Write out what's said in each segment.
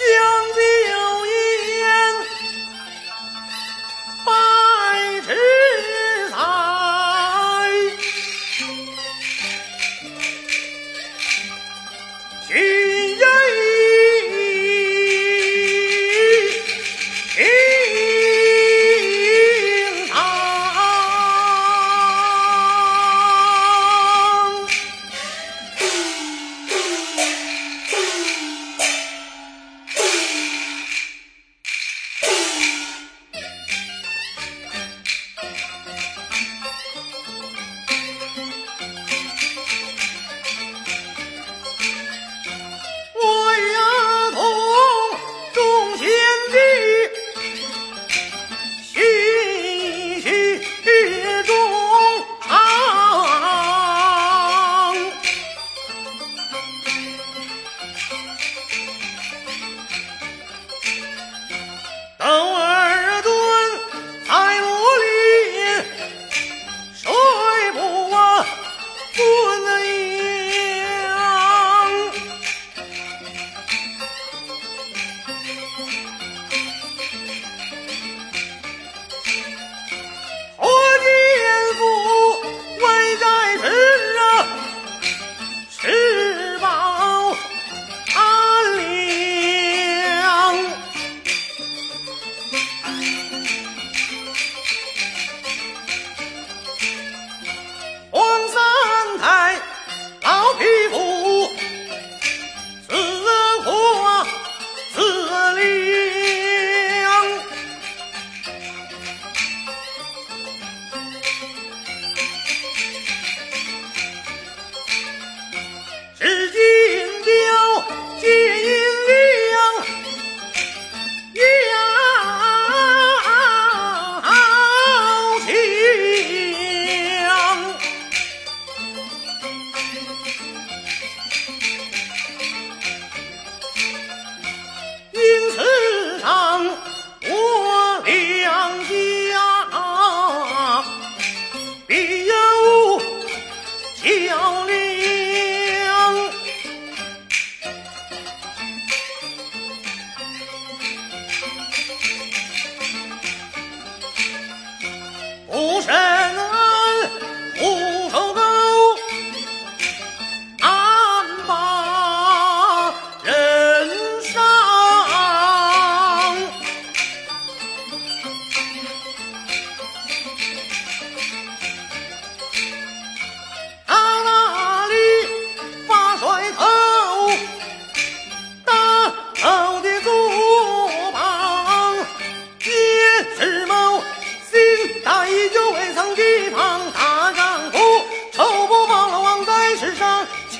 you!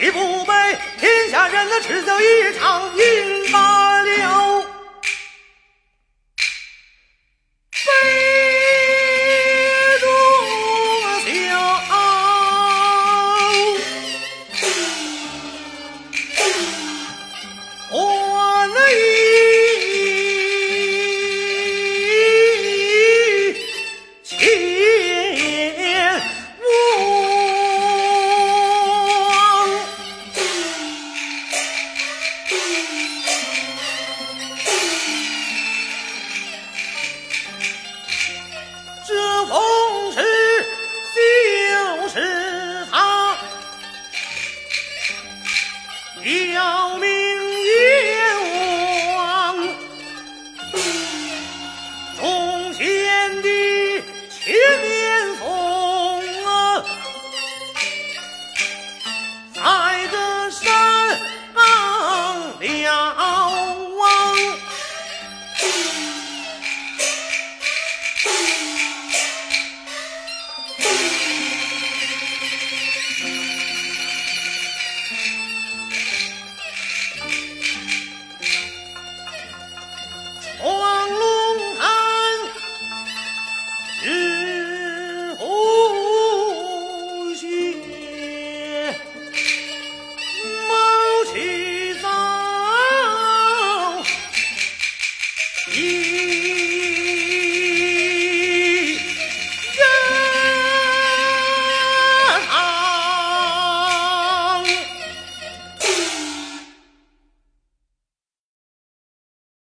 你不背天下人那耻笑一场，饮罢了。